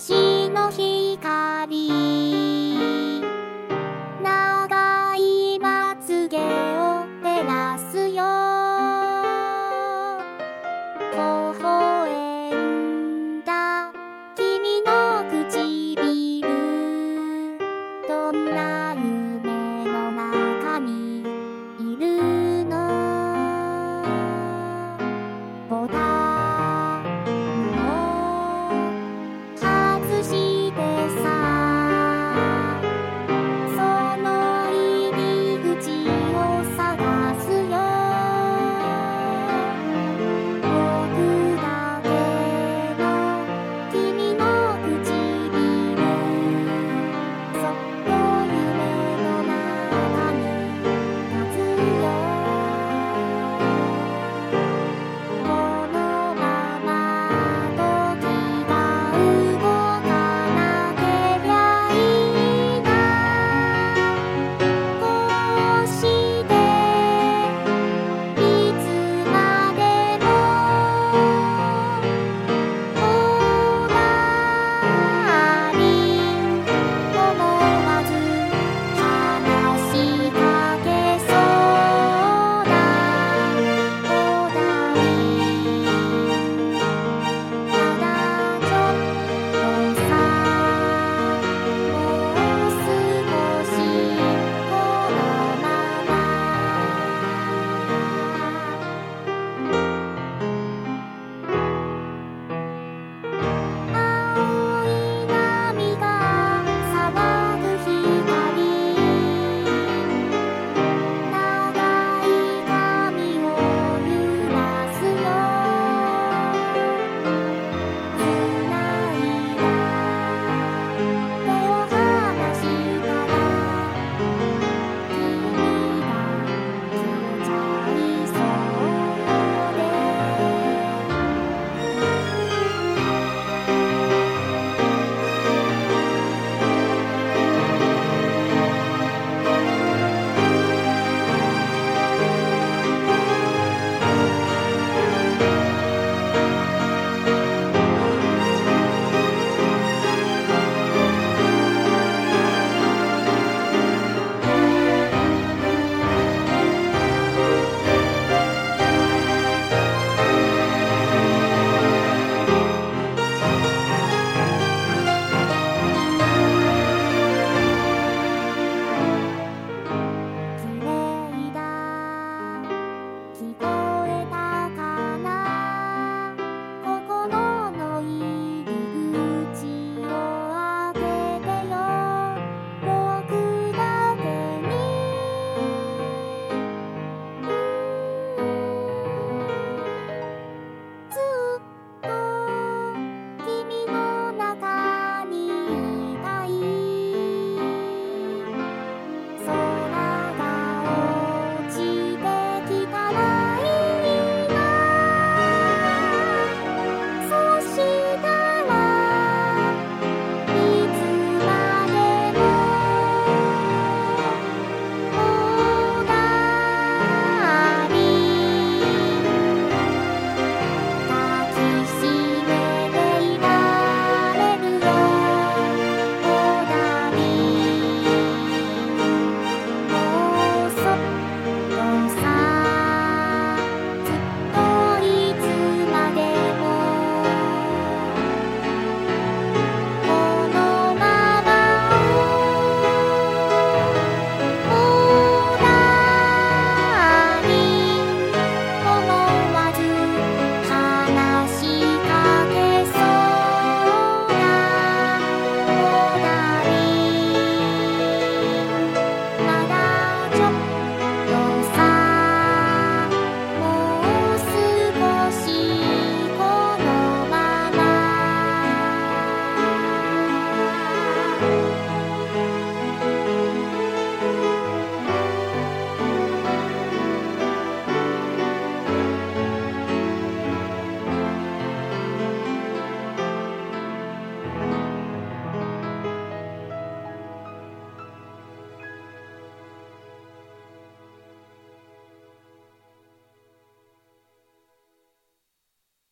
しい